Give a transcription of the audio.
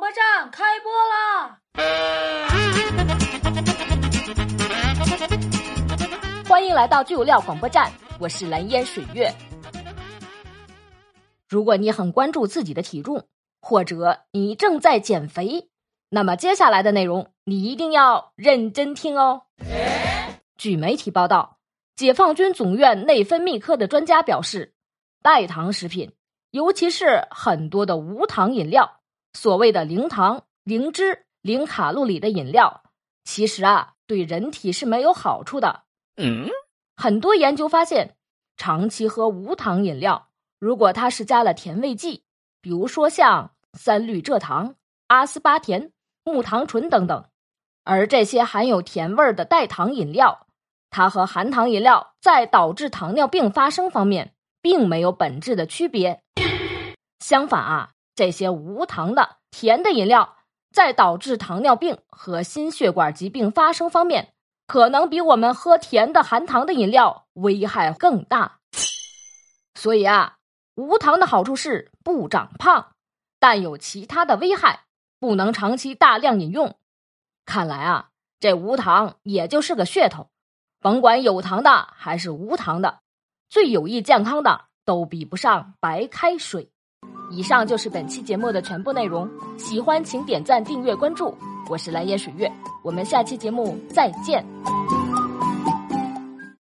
播站开播啦！欢迎来到巨有料广播站，我是蓝烟水月。如果你很关注自己的体重，或者你正在减肥，那么接下来的内容你一定要认真听哦。据媒体报道，解放军总院内分泌科的专家表示，代糖食品，尤其是很多的无糖饮料，所谓的零糖、零脂、零卡路里的饮料，其实啊，对人体是没有好处的。嗯，很多研究发现，长期喝无糖饮料，如果它是加了甜味剂，比如说像三氯蔗糖、阿斯巴甜、木糖醇等等，而这些含有甜味儿的代糖饮料，它和含糖饮料在导致糖尿病发生方面并没有本质的区别。相反啊，这些无糖的甜的饮料在导致糖尿病和心血管疾病发生方面。可能比我们喝甜的含糖的饮料危害更大，所以啊，无糖的好处是不长胖，但有其他的危害，不能长期大量饮用。看来啊，这无糖也就是个噱头，甭管有糖的还是无糖的，最有益健康的都比不上白开水。以上就是本期节目的全部内容，喜欢请点赞、订阅、关注。我是蓝颜水月，我们下期节目再见。